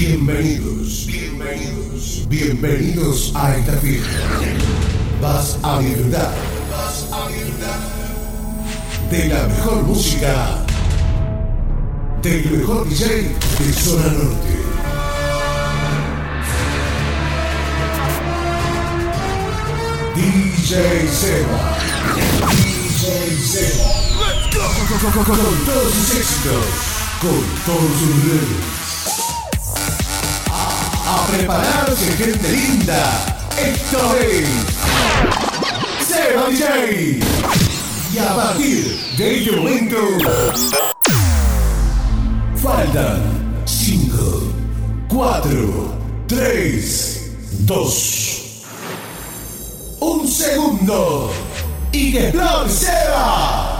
Bienvenidos, bienvenidos, bienvenidos a esta fiesta. Vas a disfrutar, vas a disfrutar de la mejor música, del mejor DJ de Zona Norte. DJ Seba. DJ Seba. Con todos sus éxitos, con todos sus redes. Prepararse, gente linda. Esto es Seba DJ. Y a partir de este momento, faltan 5, 4, 3, 2, un segundo y que Seba.